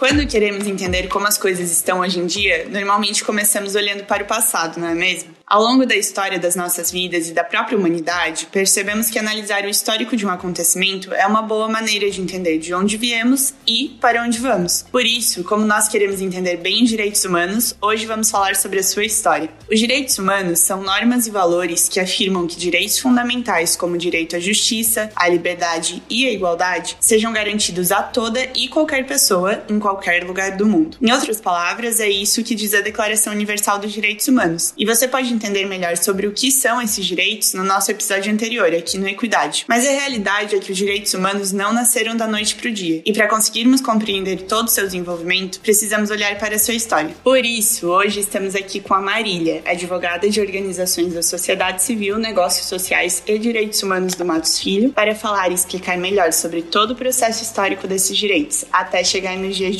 Quando queremos entender como as coisas estão hoje em dia, normalmente começamos olhando para o passado, não é mesmo? Ao longo da história das nossas vidas e da própria humanidade, percebemos que analisar o histórico de um acontecimento é uma boa maneira de entender de onde viemos e para onde vamos. Por isso, como nós queremos entender bem os direitos humanos, hoje vamos falar sobre a sua história. Os direitos humanos são normas e valores que afirmam que direitos fundamentais como o direito à justiça, à liberdade e à igualdade sejam garantidos a toda e qualquer pessoa em qualquer lugar do mundo. Em outras palavras, é isso que diz a Declaração Universal dos Direitos Humanos. E você pode entender melhor sobre o que são esses direitos no nosso episódio anterior, aqui no Equidade. Mas a realidade é que os direitos humanos não nasceram da noite para o dia. E para conseguirmos compreender todo o seu desenvolvimento, precisamos olhar para a sua história. Por isso, hoje estamos aqui com a Marília, advogada de organizações da sociedade civil, negócios sociais e direitos humanos do Matos Filho, para falar e explicar melhor sobre todo o processo histórico desses direitos, até chegar nos dias de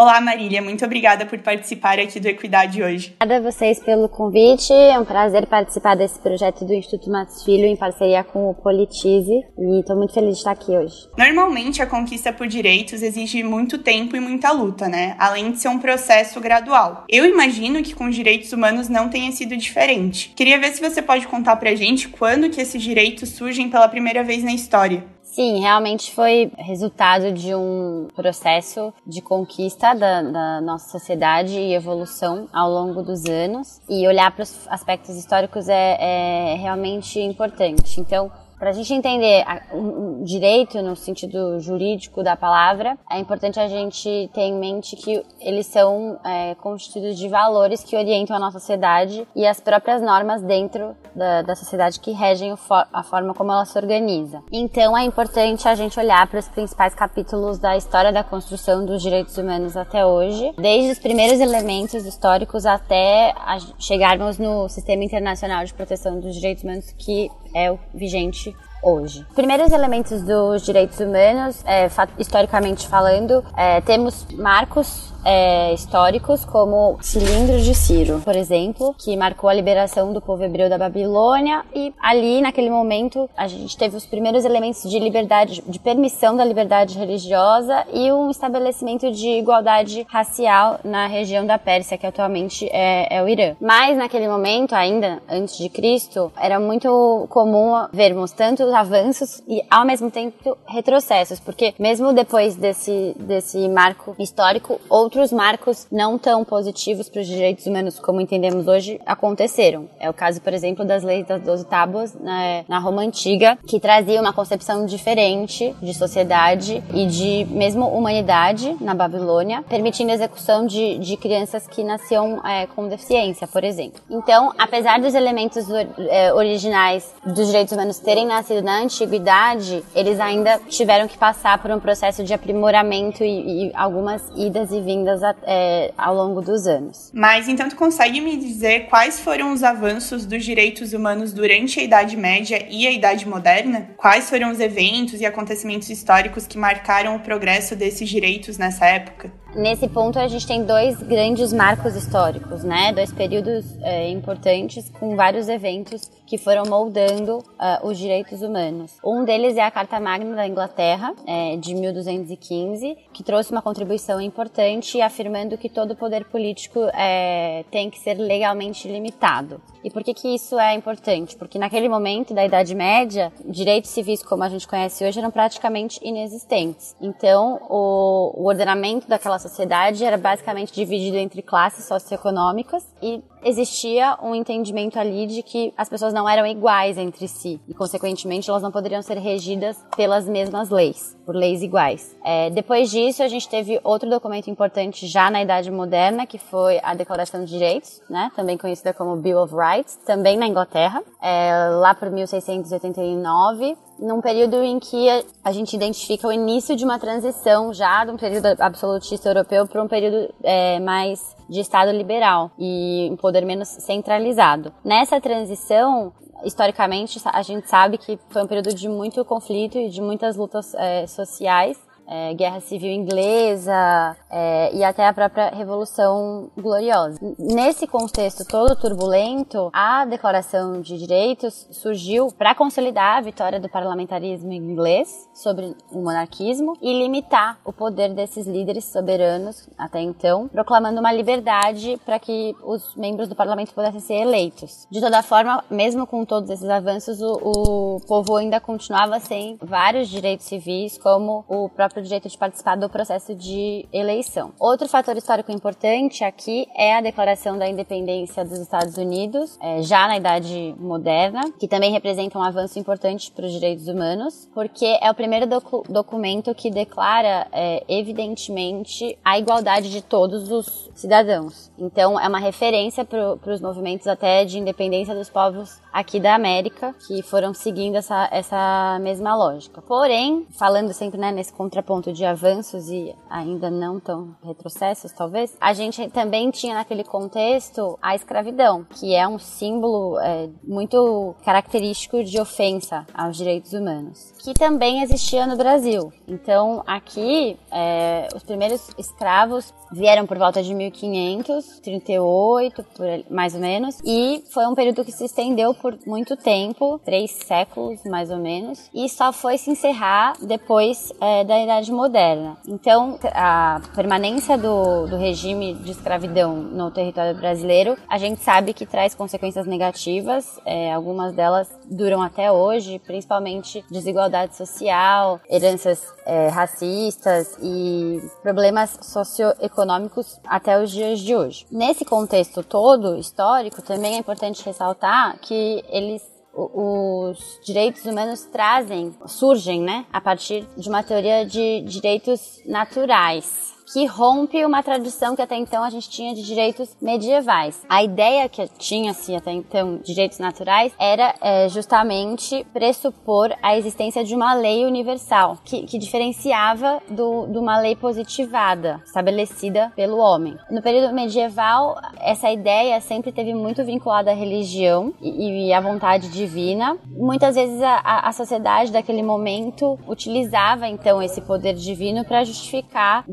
Olá, Marília, muito obrigada por participar aqui do Equidade hoje. Obrigada a vocês pelo convite, é um prazer participar desse projeto do Instituto Matos Filho em parceria com o Politize e estou muito feliz de estar aqui hoje. Normalmente, a conquista por direitos exige muito tempo e muita luta, né? Além de ser um processo gradual. Eu imagino que com os direitos humanos não tenha sido diferente. Queria ver se você pode contar pra gente quando que esses direitos surgem pela primeira vez na história. Sim, realmente foi resultado de um processo de conquista da, da, nossa sociedade e evolução ao longo dos anos. E olhar para os aspectos históricos é, é realmente importante. Então, para a gente entender o direito no sentido jurídico da palavra, é importante a gente ter em mente que eles são é, constituídos de valores que orientam a nossa sociedade e as próprias normas dentro da, da sociedade que regem for, a forma como ela se organiza. Então é importante a gente olhar para os principais capítulos da história da construção dos direitos humanos até hoje, desde os primeiros elementos históricos até chegarmos no Sistema Internacional de Proteção dos Direitos Humanos que é o vigente hoje. Primeiros elementos dos direitos humanos, é, historicamente falando, é, temos marcos é, históricos como Cilindro de Ciro, por exemplo, que marcou a liberação do povo hebreu da Babilônia e ali naquele momento a gente teve os primeiros elementos de liberdade, de permissão da liberdade religiosa e um estabelecimento de igualdade racial na região da Pérsia, que atualmente é, é o Irã. Mas naquele momento, ainda antes de Cristo, era muito comum vermos tanto avanços e ao mesmo tempo retrocessos, porque mesmo depois desse, desse marco histórico, outros marcos não tão positivos para os direitos humanos como entendemos hoje aconteceram. É o caso, por exemplo, das leis das Doze Tábuas na, na Roma Antiga, que trazia uma concepção diferente de sociedade e de mesmo humanidade na Babilônia, permitindo a execução de, de crianças que nasciam é, com deficiência, por exemplo. Então, apesar dos elementos é, originais dos direitos humanos terem nascido na antiguidade, eles ainda tiveram que passar por um processo de aprimoramento e, e algumas idas e vindas a, é, ao longo dos anos. Mas então tu consegue me dizer quais foram os avanços dos direitos humanos durante a Idade Média e a Idade Moderna? Quais foram os eventos e acontecimentos históricos que marcaram o progresso desses direitos nessa época? Nesse ponto, a gente tem dois grandes marcos históricos, né? Dois períodos é, importantes com vários eventos que foram moldando uh, os direitos humanos. Um deles é a Carta Magna da Inglaterra, é, de 1215, que trouxe uma contribuição importante afirmando que todo poder político é, tem que ser legalmente limitado. E por que, que isso é importante? Porque naquele momento da Idade Média, direitos civis como a gente conhece hoje eram praticamente inexistentes. Então, o, o ordenamento daquela sociedade era basicamente dividido entre classes socioeconômicas e existia um entendimento ali de que as pessoas não eram iguais entre si e, consequentemente, elas não poderiam ser regidas pelas mesmas leis, por leis iguais. É, depois disso, a gente teve outro documento importante já na Idade Moderna, que foi a Declaração de Direitos, né, também conhecida como Bill of Rights, também na Inglaterra, é, lá por 1689 num período em que a gente identifica o início de uma transição já de um período absolutista europeu para um período é, mais de Estado liberal e um poder menos centralizado. Nessa transição, historicamente, a gente sabe que foi um período de muito conflito e de muitas lutas é, sociais é, Guerra Civil Inglesa é, e até a própria Revolução Gloriosa. Nesse contexto todo turbulento, a Declaração de Direitos surgiu para consolidar a vitória do parlamentarismo inglês sobre o monarquismo e limitar o poder desses líderes soberanos até então, proclamando uma liberdade para que os membros do parlamento pudessem ser eleitos. De toda forma, mesmo com todos esses avanços, o, o povo ainda continuava sem vários direitos civis, como o próprio o direito de participar do processo de eleição. Outro fator histórico importante aqui é a Declaração da Independência dos Estados Unidos, é, já na Idade Moderna, que também representa um avanço importante para os direitos humanos, porque é o primeiro docu documento que declara, é, evidentemente, a igualdade de todos os cidadãos. Então, é uma referência para os movimentos até de independência dos povos aqui da América, que foram seguindo essa, essa mesma lógica. Porém, falando sempre né, nesse contraponto de avanços e ainda não tão retrocessos, talvez, a gente também tinha naquele contexto a escravidão, que é um símbolo é, muito característico de ofensa aos direitos humanos, que também existia no Brasil. Então, aqui, é, os primeiros escravos vieram por volta de 1500, 38, por, mais ou menos, e foi um período que se estendeu por muito tempo, três séculos mais ou menos, e só foi se encerrar depois é, da Moderna. Então, a permanência do, do regime de escravidão no território brasileiro, a gente sabe que traz consequências negativas, é, algumas delas duram até hoje, principalmente desigualdade social, heranças é, racistas e problemas socioeconômicos até os dias de hoje. Nesse contexto todo histórico, também é importante ressaltar que eles os direitos humanos trazem, surgem, né, a partir de uma teoria de direitos naturais que rompe uma tradição que até então a gente tinha de direitos medievais. A ideia que tinha-se até então de direitos naturais era é, justamente pressupor a existência de uma lei universal que, que diferenciava do, de uma lei positivada estabelecida pelo homem. No período medieval, essa ideia sempre teve muito vinculada à religião e, à vontade divina. Muitas vezes a, a sociedade daquele momento utilizava então esse poder divino para justificar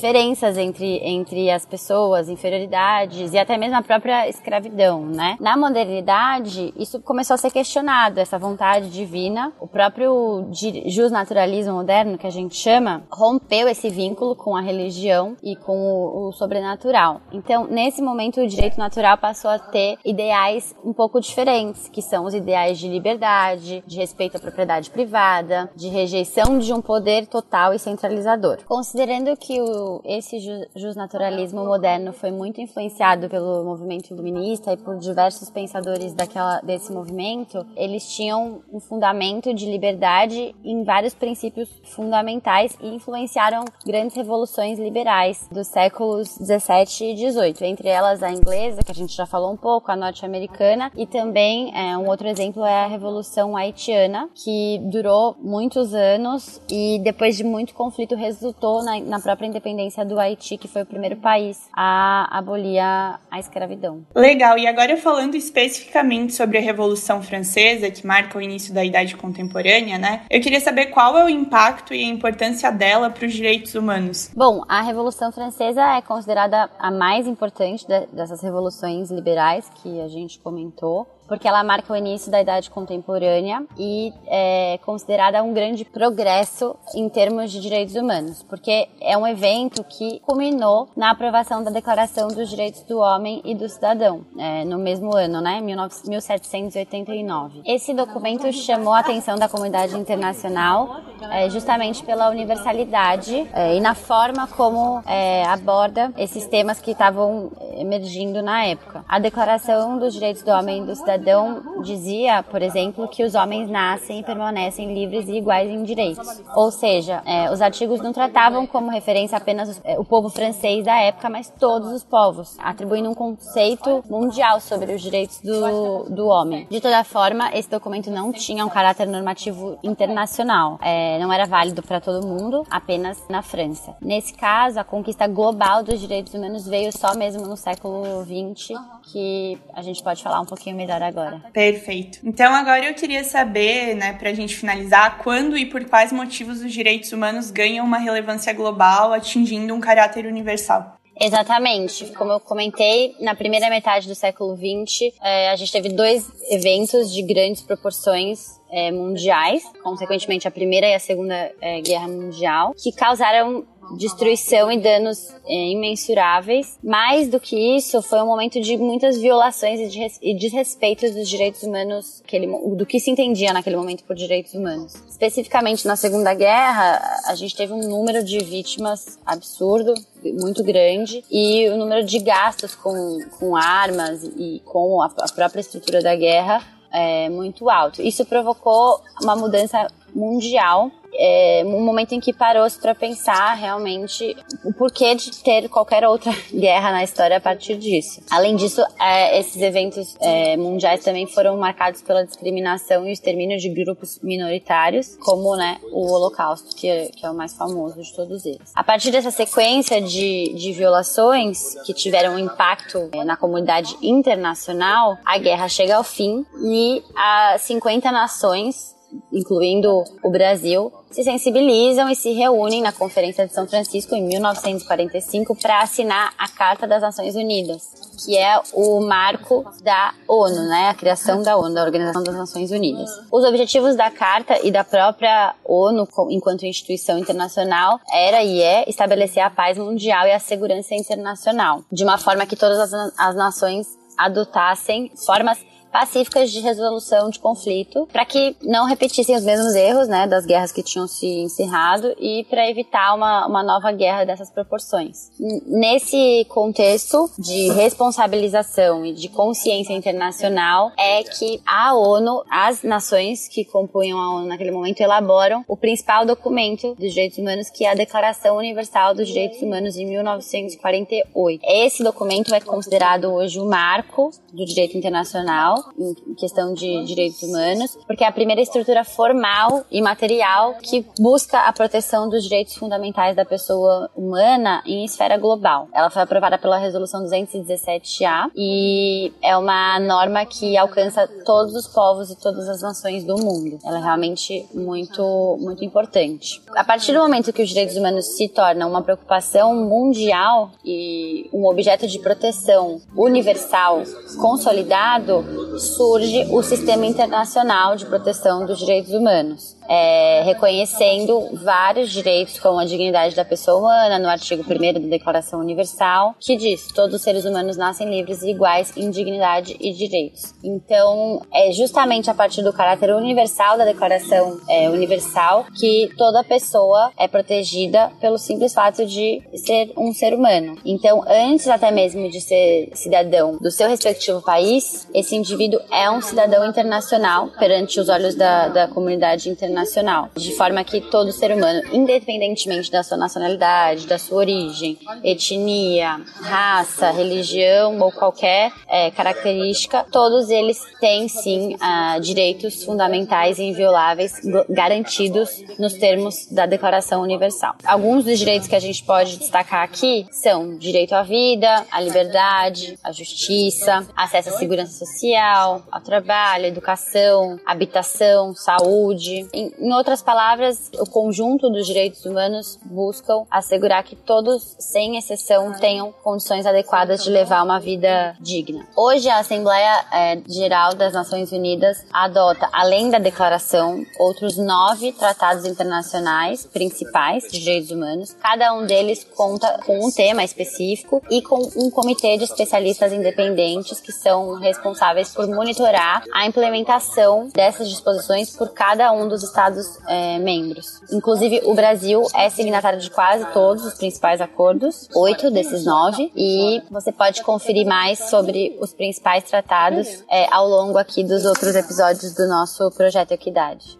diferenças entre, entre as pessoas, inferioridades e até mesmo a própria escravidão, né? Na modernidade, isso começou a ser questionado, essa vontade divina. O próprio justnaturalismo moderno, que a gente chama, rompeu esse vínculo com a religião e com o, o sobrenatural. Então, nesse momento, o direito natural passou a ter ideais um pouco diferentes, que são os ideais de liberdade, de respeito à propriedade privada, de rejeição de um poder total e centralizador. Considerando que o esse justnaturalismo moderno foi muito influenciado pelo movimento iluminista e por diversos pensadores daquela, desse movimento, eles tinham um fundamento de liberdade em vários princípios fundamentais e influenciaram grandes revoluções liberais dos séculos 17 e 18, entre elas a inglesa, que a gente já falou um pouco, a norte-americana, e também é, um outro exemplo é a Revolução Haitiana, que durou muitos anos e depois de muito conflito resultou na, na própria independência independência do Haiti, que foi o primeiro país a abolir a, a escravidão. Legal, e agora falando especificamente sobre a Revolução Francesa, que marca o início da Idade Contemporânea, né? Eu queria saber qual é o impacto e a importância dela para os direitos humanos. Bom, a Revolução Francesa é considerada a mais importante dessas revoluções liberais que a gente comentou porque ela marca o início da Idade Contemporânea e é considerada um grande progresso em termos de direitos humanos, porque é um evento que culminou na aprovação da Declaração dos Direitos do Homem e do Cidadão, é, no mesmo ano, né, 1789. Esse documento chamou a atenção da comunidade internacional é, justamente pela universalidade é, e na forma como é, aborda esses temas que estavam emergindo na época. A Declaração dos Direitos do Homem e do Cidadão cidadão dizia, por exemplo, que os homens nascem e permanecem livres e iguais em direitos. Ou seja, é, os artigos não tratavam como referência apenas é, o povo francês da época, mas todos os povos, atribuindo um conceito mundial sobre os direitos do, do homem. De toda forma, esse documento não tinha um caráter normativo internacional, é, não era válido para todo mundo, apenas na França. Nesse caso, a conquista global dos direitos humanos veio só mesmo no século XX, que a gente pode falar um pouquinho melhor agora agora. Perfeito. Então agora eu queria saber, né, pra gente finalizar, quando e por quais motivos os direitos humanos ganham uma relevância global, atingindo um caráter universal. Exatamente. Como eu comentei, na primeira metade do século XX, é, a gente teve dois eventos de grandes proporções é, mundiais, consequentemente a Primeira e a Segunda é, Guerra Mundial, que causaram destruição e danos é, imensuráveis. Mais do que isso, foi um momento de muitas violações e, de, e desrespeitos dos direitos humanos, aquele, do que se entendia naquele momento por direitos humanos. Especificamente na Segunda Guerra, a gente teve um número de vítimas absurdo, muito grande, e o número de gastos com, com armas e com a, a própria estrutura da guerra é, muito alto. Isso provocou uma mudança mundial é, um momento em que parou-se para pensar realmente o porquê de ter qualquer outra guerra na história a partir disso. Além disso, é, esses eventos é, mundiais também foram marcados pela discriminação e o extermínio de grupos minoritários, como né, o Holocausto, que é, que é o mais famoso de todos eles. A partir dessa sequência de, de violações que tiveram impacto é, na comunidade internacional, a guerra chega ao fim e as 50 nações incluindo o Brasil, se sensibilizam e se reúnem na Conferência de São Francisco em 1945 para assinar a Carta das Nações Unidas, que é o marco da ONU, né, a criação da ONU, da Organização das Nações Unidas. Os objetivos da Carta e da própria ONU, enquanto instituição internacional, era e é estabelecer a paz mundial e a segurança internacional, de uma forma que todas as, nações adotassem formas pacíficas de resolução de conflito, para que não repetissem os mesmos erros, né, das guerras que tinham se encerrado e para evitar uma, uma nova guerra dessas proporções. Nesse contexto de responsabilização e de consciência internacional é que a ONU, as nações que compunham a ONU naquele momento elaboram o principal documento dos direitos humanos, que é a Declaração Universal dos Direitos Humanos de 1948. Esse documento é considerado hoje o marco do direito internacional em questão de direitos humanos, porque é a primeira estrutura formal e material que busca a proteção dos direitos fundamentais da pessoa humana em esfera global. Ela foi aprovada pela Resolução 217-A e é uma norma que alcança todos os povos e todas as nações do mundo. Ela é realmente muito, muito importante. A partir do momento que os direitos humanos se tornam uma preocupação mundial e um objeto de proteção universal consolidado, surge o Sistema Internacional de Proteção dos Direitos Humanos é, reconhecendo vários direitos, como a dignidade da pessoa humana, no artigo 1 da Declaração Universal, que diz: todos os seres humanos nascem livres e iguais em dignidade e direitos. Então, é justamente a partir do caráter universal da Declaração é, Universal que toda pessoa é protegida pelo simples fato de ser um ser humano. Então, antes até mesmo de ser cidadão do seu respectivo país, esse indivíduo é um cidadão internacional perante os olhos da, da comunidade internacional, de forma que todo ser humano, independentemente da sua nacionalidade, da sua origem, etnia, raça, religião ou qualquer é, característica, todos eles têm sim uh, direitos fundamentais e invioláveis garantidos nos termos da Declaração Universal. Alguns dos direitos que a gente pode destacar aqui são direito à vida, à liberdade, à justiça, acesso à segurança social, ao trabalho, à educação, habitação, saúde. Em, outras palavras, o conjunto dos direitos humanos buscam assegurar que todos, sem exceção, tenham condições adequadas de levar uma vida digna. Hoje, a Assembleia é, Geral das Nações Unidas adota, além da declaração, outros nove tratados internacionais principais de direitos humanos. Cada um deles conta com um tema específico e com um comitê de especialistas independentes que são responsáveis por monitorar a implementação dessas disposições por cada um dos Estados é, membros. Inclusive, o Brasil é signatário de quase todos os principais acordos, oito desses nove, e você pode conferir mais sobre os principais tratados é, ao longo aqui dos outros episódios do nosso projeto Equidade.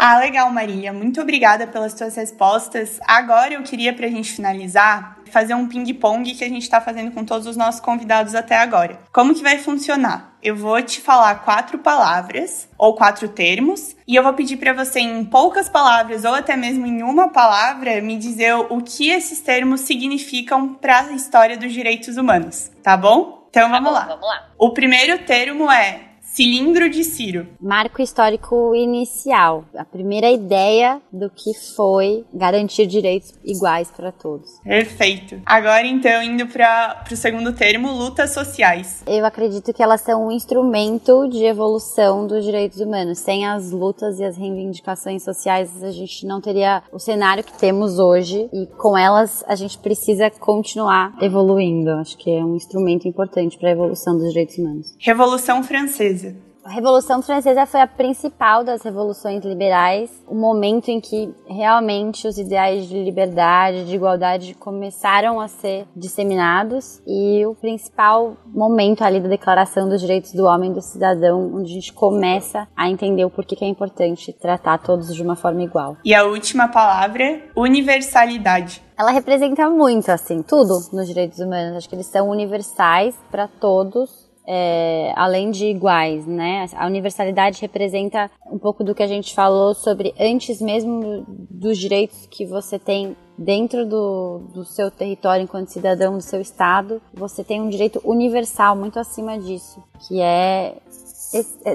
Ah, legal, Maria. Muito obrigada pelas suas respostas. Agora eu queria, para a gente finalizar, fazer um ping-pong que a gente está fazendo com todos os nossos convidados até agora. Como que vai funcionar? Eu vou te falar quatro palavras ou quatro termos e eu vou pedir para você em poucas palavras ou até mesmo em uma palavra me dizer o que esses termos significam para a história dos direitos humanos, tá bom? Então vamos tá lá. Vamos lá. O primeiro termo é Cilindro de Ciro. Marco histórico inicial. A primeira ideia do que foi garantir direitos iguais para todos. Perfeito. Agora, então, indo para o segundo termo, lutas sociais. Eu acredito que elas são um instrumento de evolução dos direitos humanos. Sem as lutas e as reivindicações sociais, a gente não teria o cenário que temos hoje. E com elas, a gente precisa continuar evoluindo. Acho que é um instrumento importante para a evolução dos direitos humanos. Revolução Francesa. A Revolução Francesa foi a principal das revoluções liberais, o momento em que realmente os ideais de liberdade, de igualdade começaram a ser disseminados e o principal momento ali da Declaração dos Direitos do Homem e do Cidadão, onde a gente começa a entender o porquê que é importante tratar todos de uma forma igual. E a última palavra, universalidade ela representa muito, assim, tudo nos direitos humanos. Acho que eles são universais para todos é, além de iguais, né? A universalidade representa um pouco do que a gente falou sobre antes mesmo dos direitos que você tem dentro do, do seu território enquanto cidadão do seu estado, você tem um direito universal muito acima disso, que é é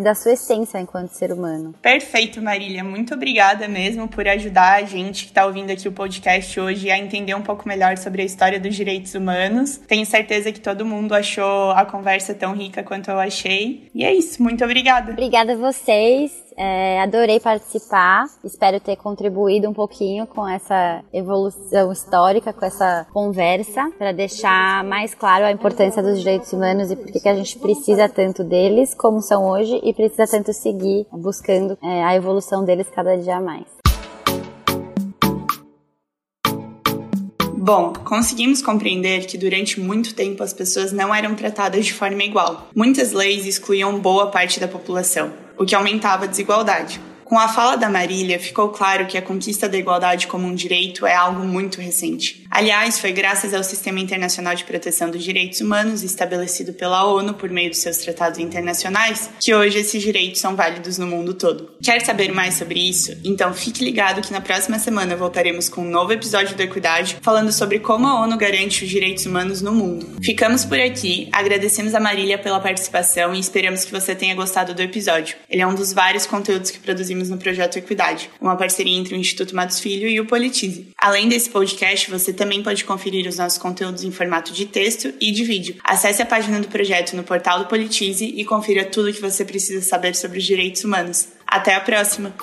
da sua essência enquanto ser humano. Perfeito, Marília. Muito obrigada mesmo por ajudar a gente que está ouvindo aqui o podcast hoje a entender um pouco melhor sobre a história dos direitos humanos. Tenho certeza que todo mundo achou a conversa tão rica quanto eu achei. E é isso. Muito obrigada. Obrigada a vocês. É, adorei participar. Espero ter contribuído um pouquinho com essa evolução histórica, com essa conversa, para deixar mais claro a importância dos direitos humanos e por que a gente precisa tanto deles, como são hoje, e precisa tanto seguir buscando é, a evolução deles cada dia mais. Bom, conseguimos compreender que durante muito tempo as pessoas não eram tratadas de forma igual. Muitas leis excluíam boa parte da população o que aumentava a desigualdade. Com a fala da Marília, ficou claro que a conquista da igualdade como um direito é algo muito recente. Aliás, foi graças ao Sistema Internacional de Proteção dos Direitos Humanos, estabelecido pela ONU por meio dos seus tratados internacionais, que hoje esses direitos são válidos no mundo todo. Quer saber mais sobre isso? Então fique ligado que na próxima semana voltaremos com um novo episódio do Equidade, falando sobre como a ONU garante os direitos humanos no mundo. Ficamos por aqui, agradecemos a Marília pela participação e esperamos que você tenha gostado do episódio. Ele é um dos vários conteúdos que produzimos no projeto Equidade, uma parceria entre o Instituto Matos Filho e o Politize. Além desse podcast, você também pode conferir os nossos conteúdos em formato de texto e de vídeo. Acesse a página do projeto no portal do Politize e confira tudo o que você precisa saber sobre os direitos humanos. Até a próxima!